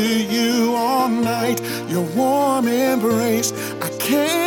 you all night. Your warm embrace, I can't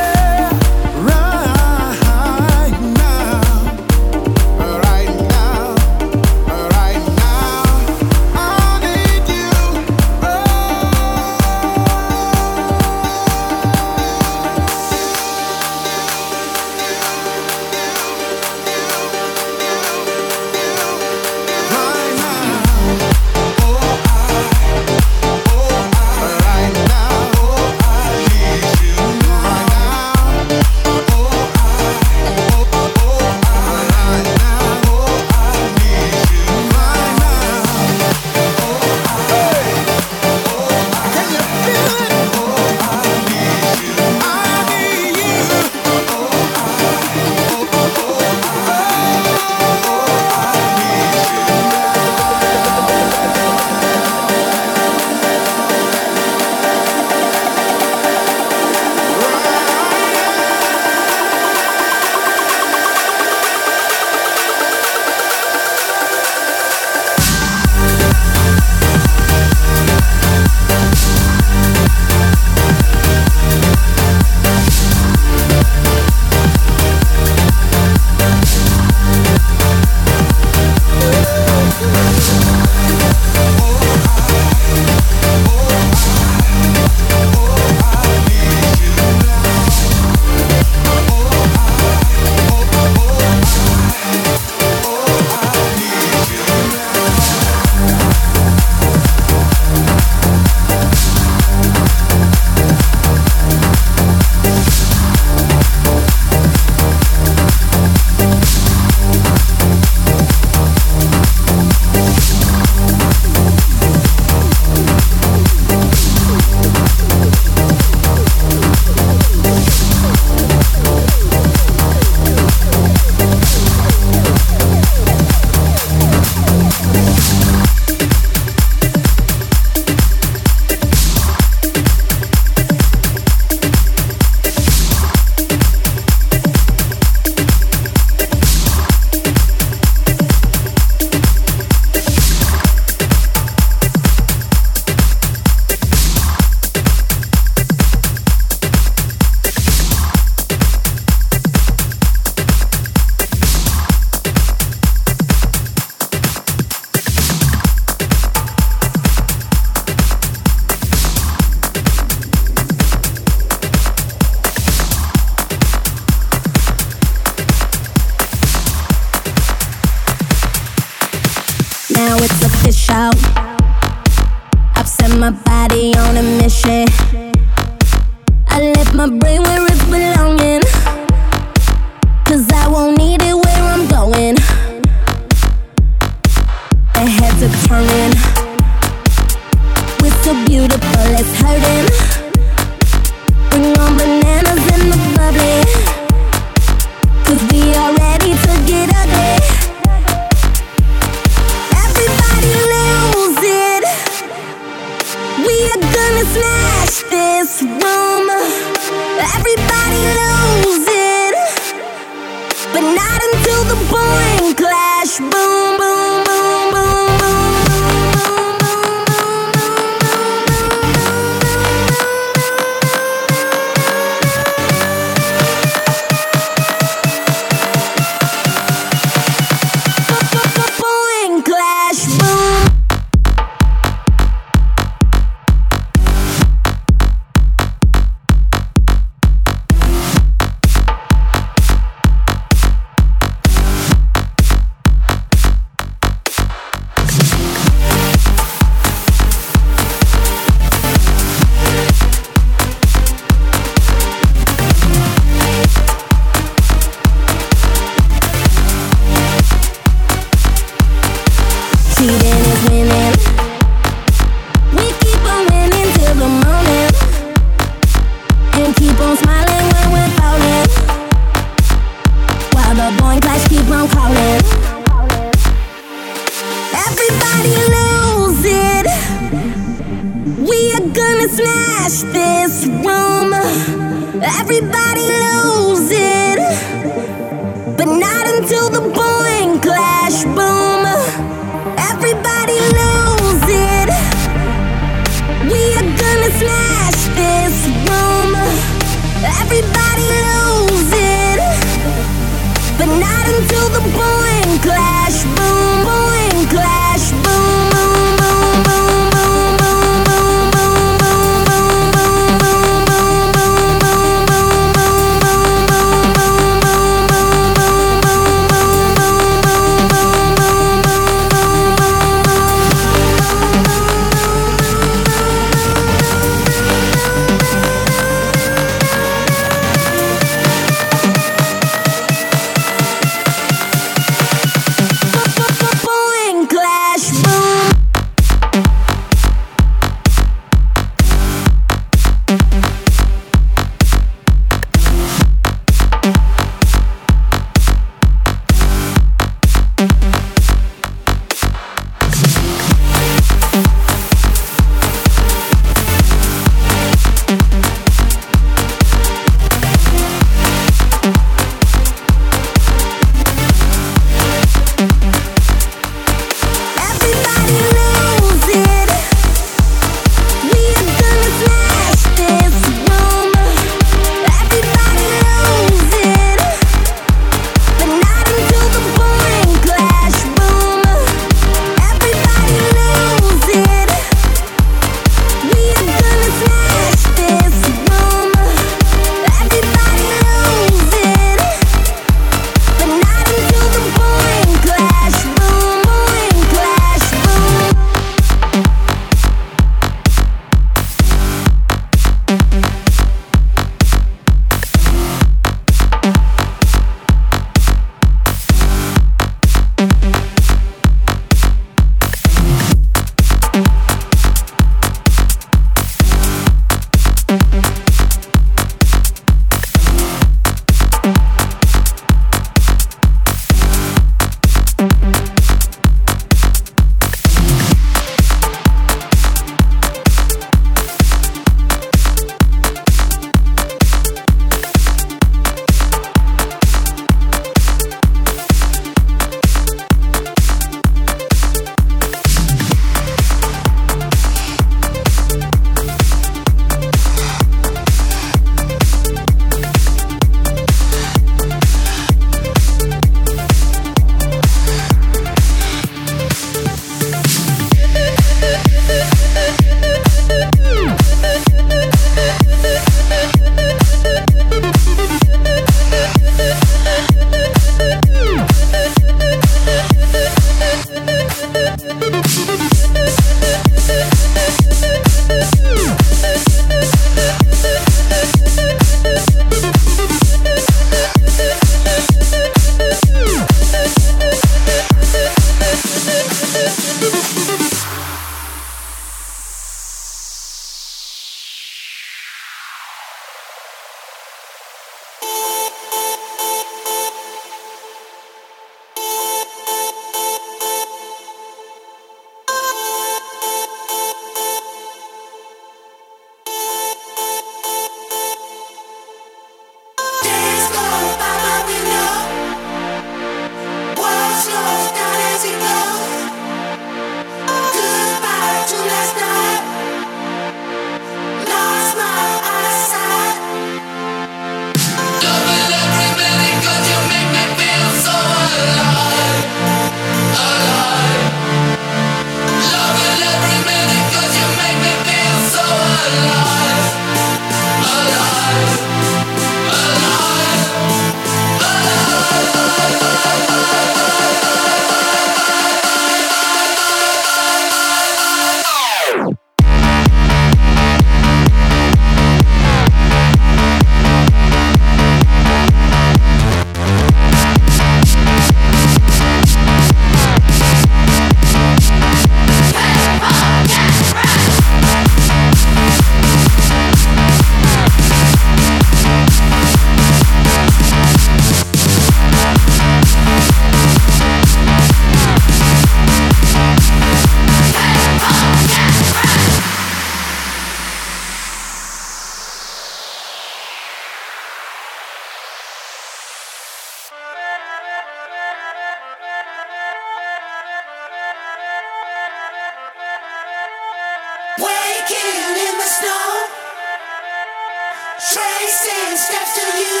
Tracing steps to you,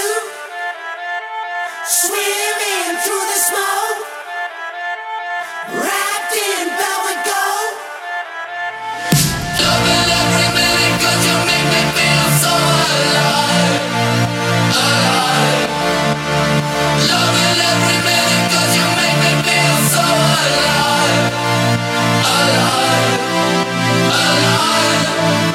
swimming through the smoke, wrapped in. Loving every minute 'cause you make me feel so alive, alive. Loving every minute 'cause you make me feel so alive, alive, alive.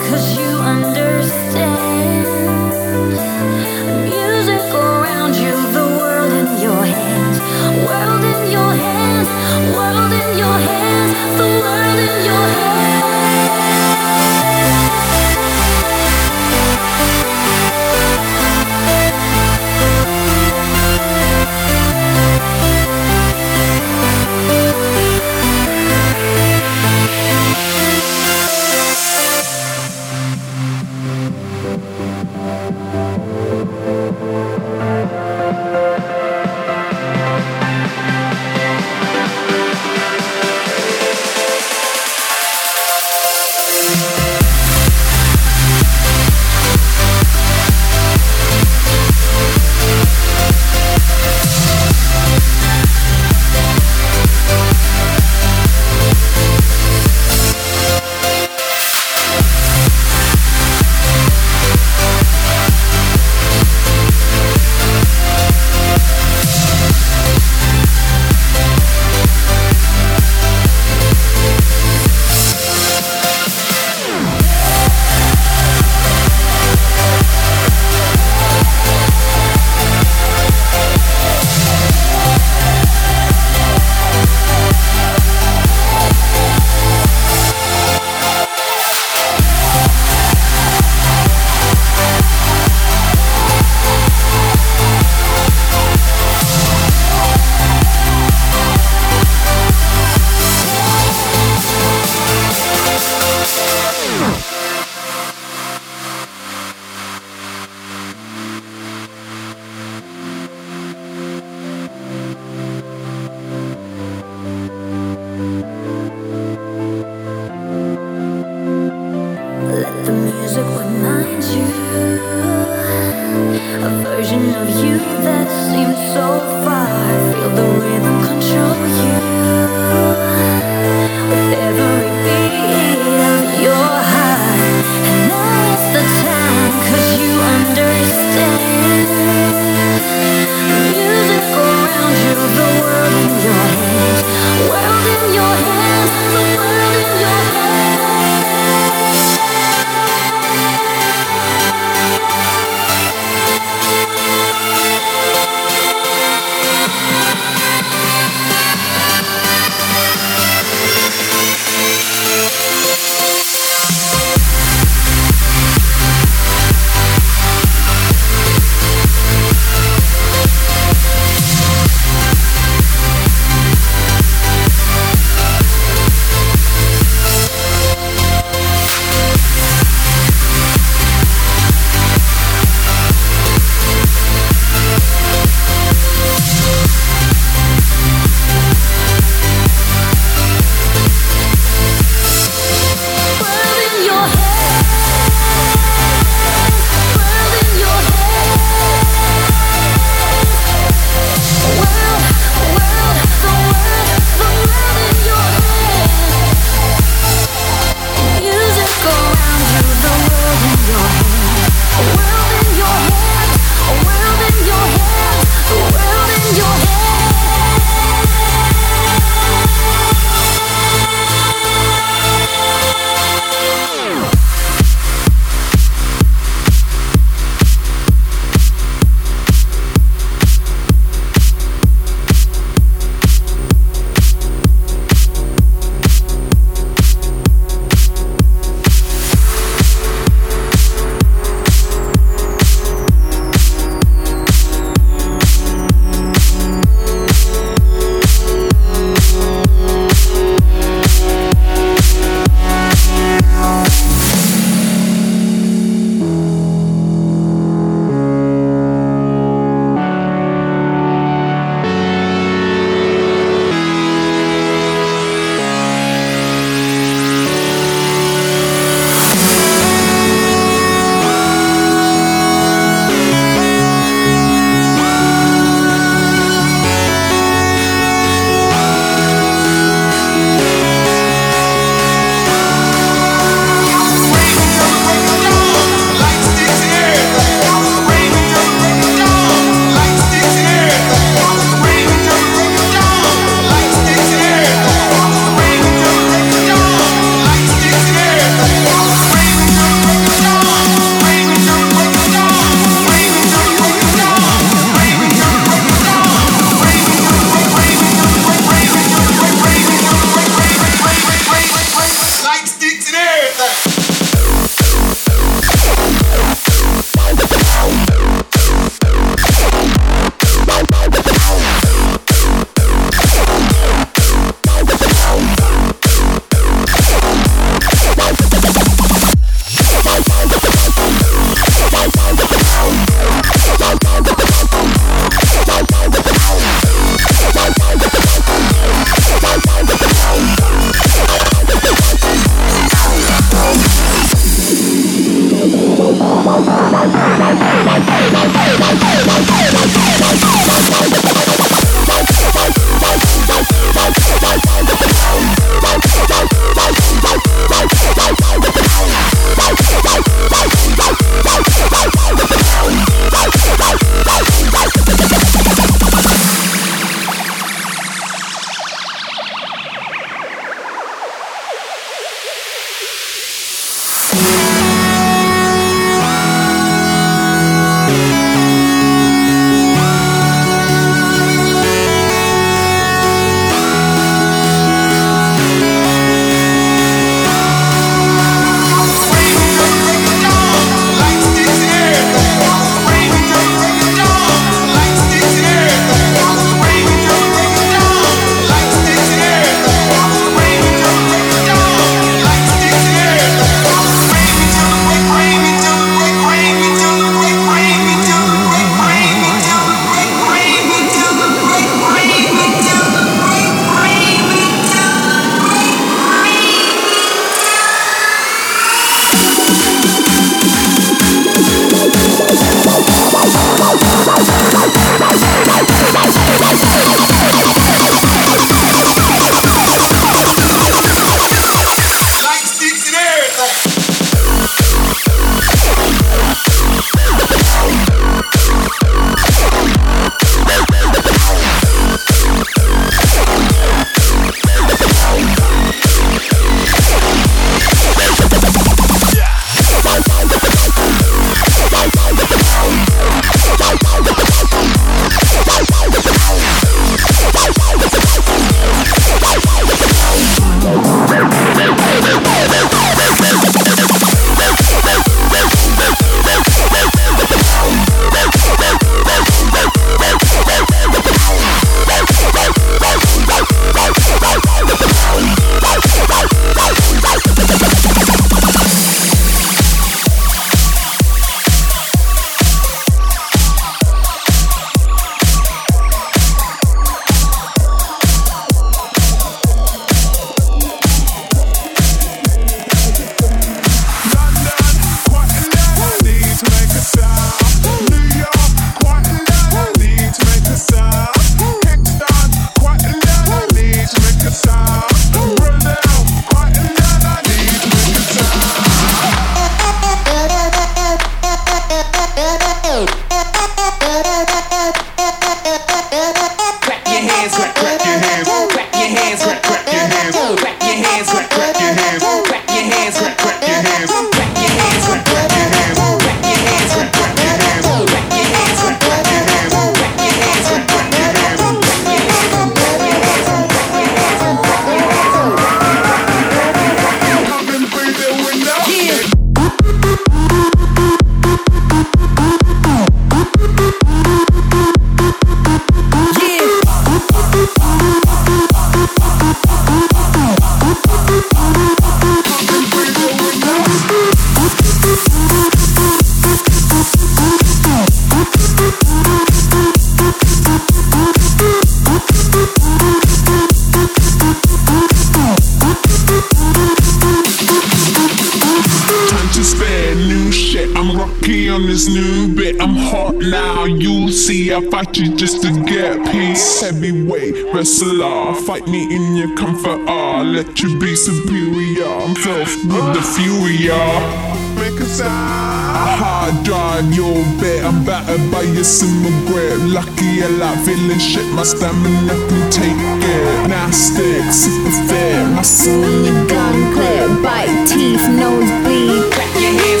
By your similar grip. Lucky I like feeling shit. My stamina can take it. Nastic, super fit. Muscle in your gun clip. Bite teeth, nose bleed. Clap your hands,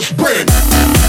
Spread.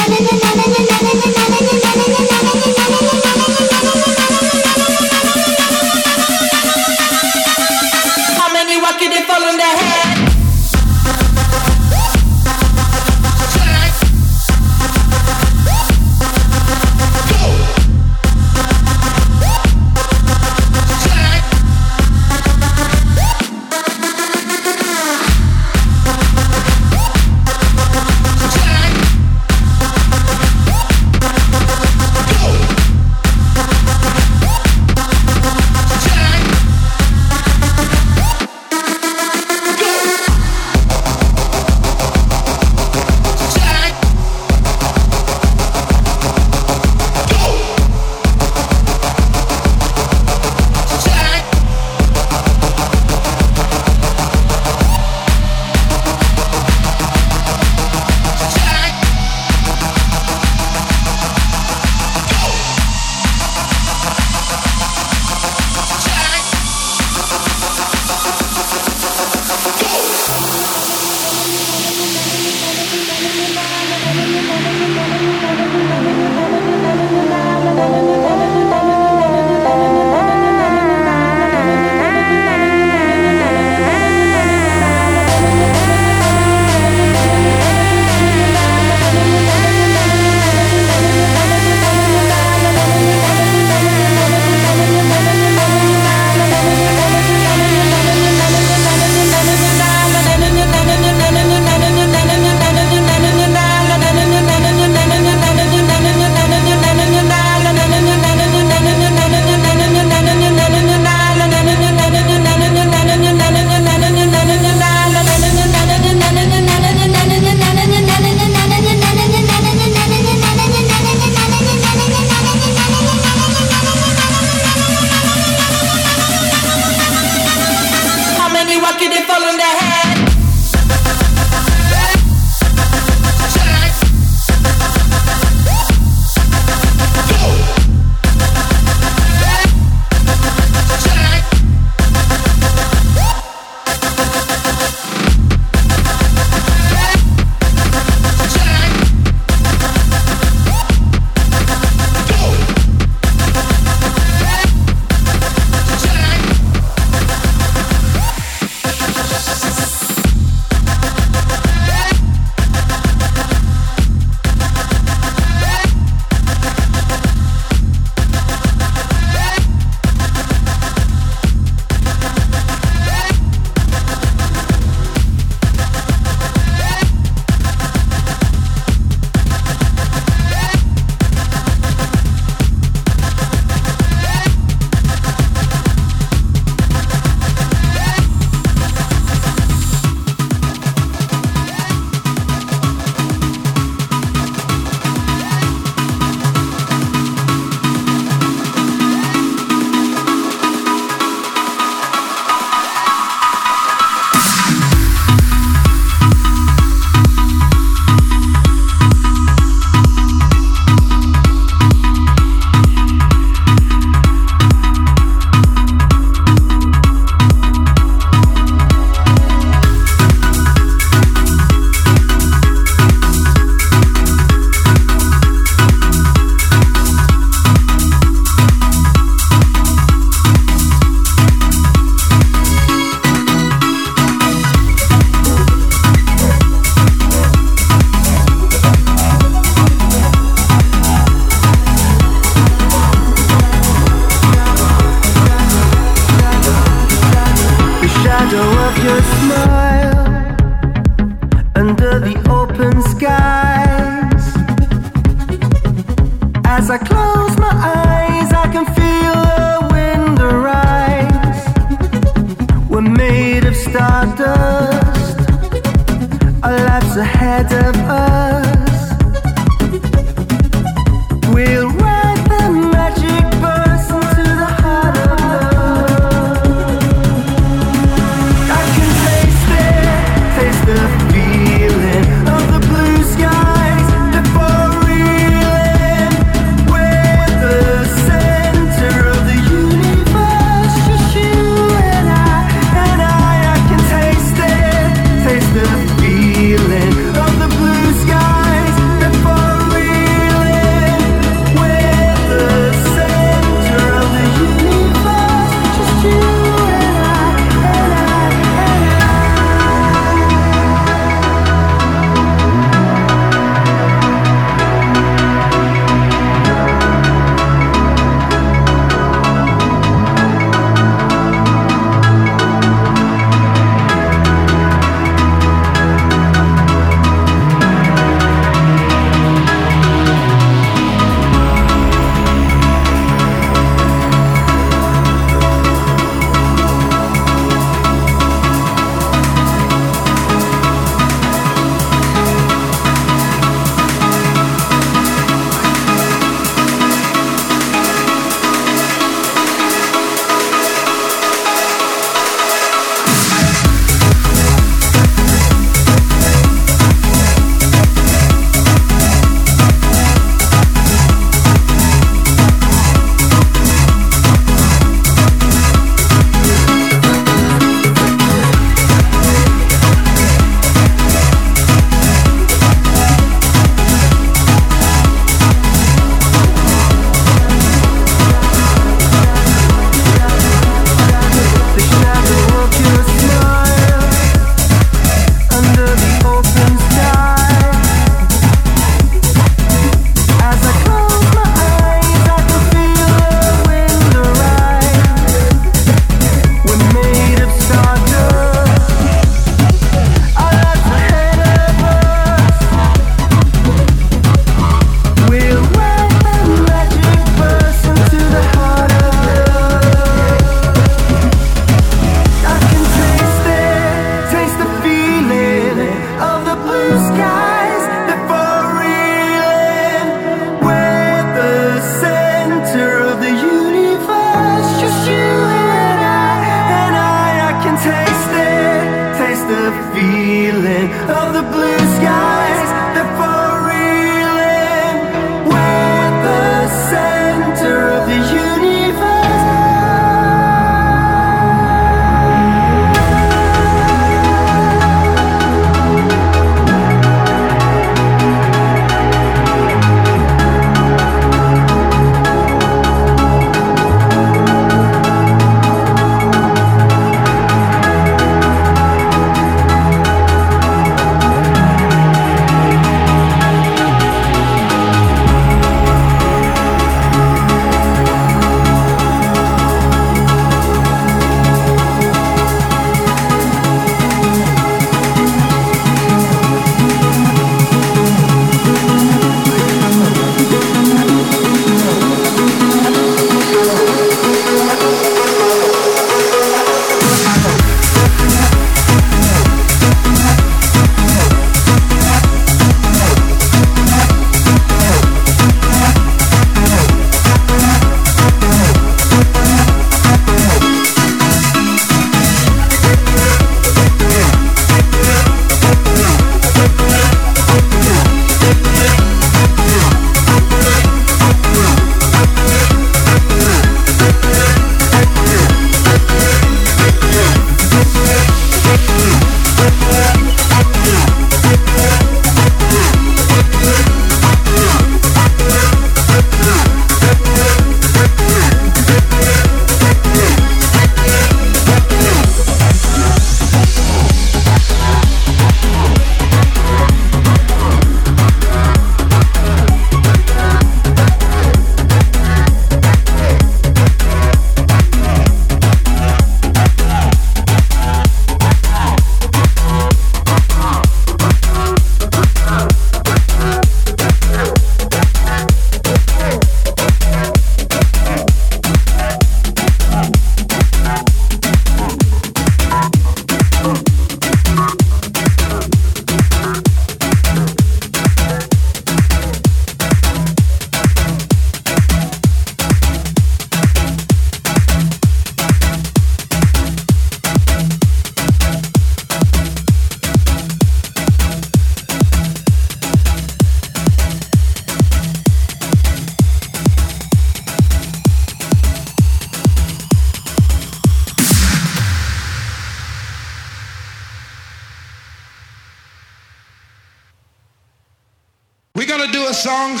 Song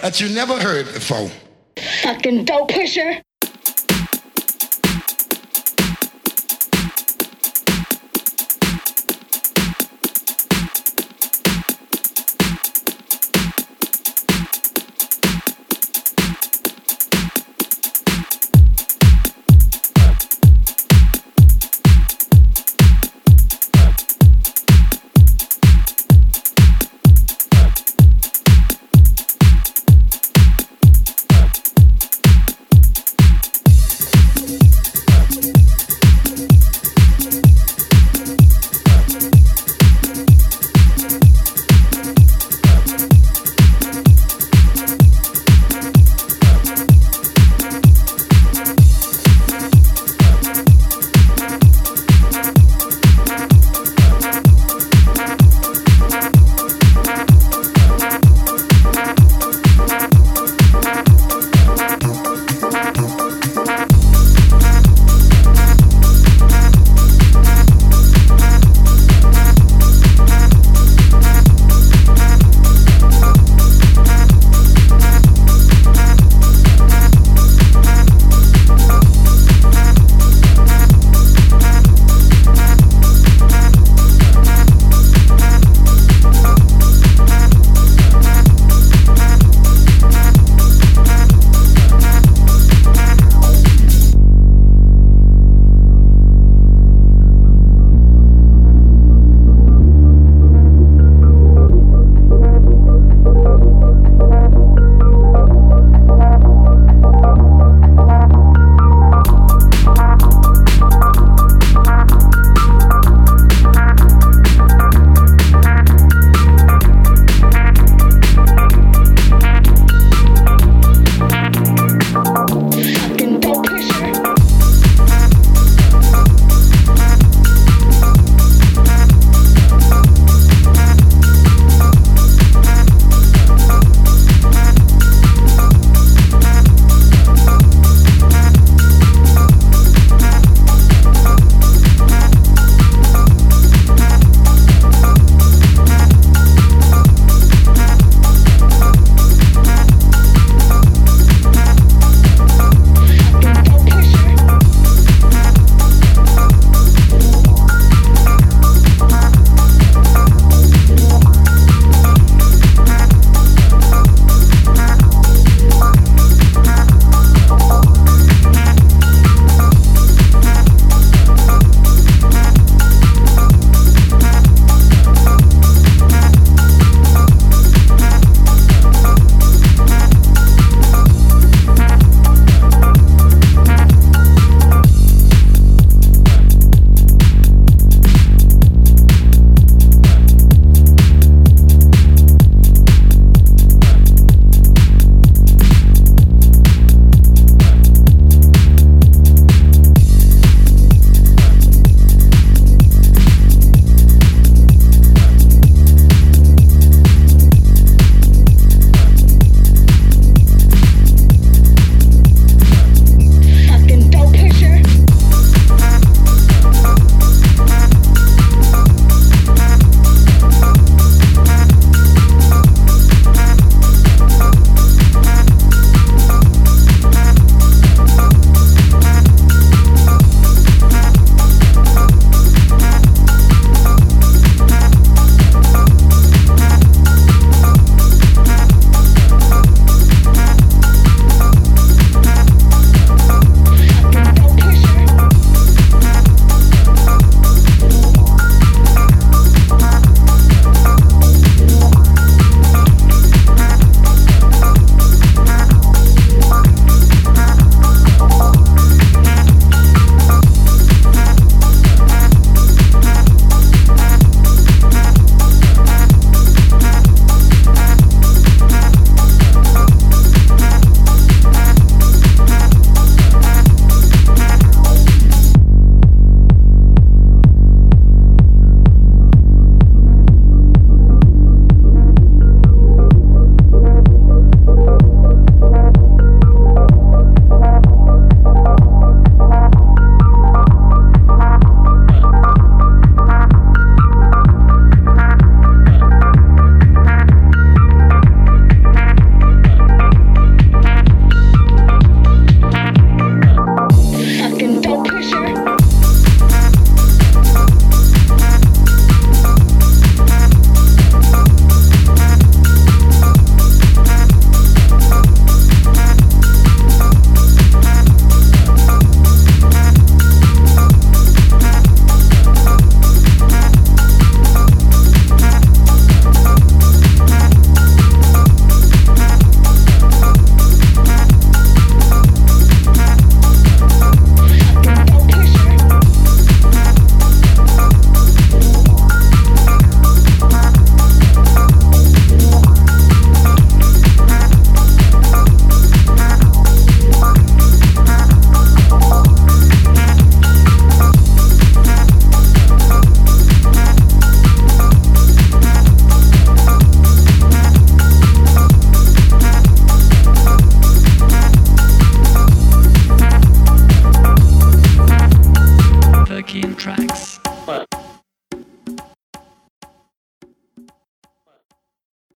that you never heard before. Fucking dope pusher.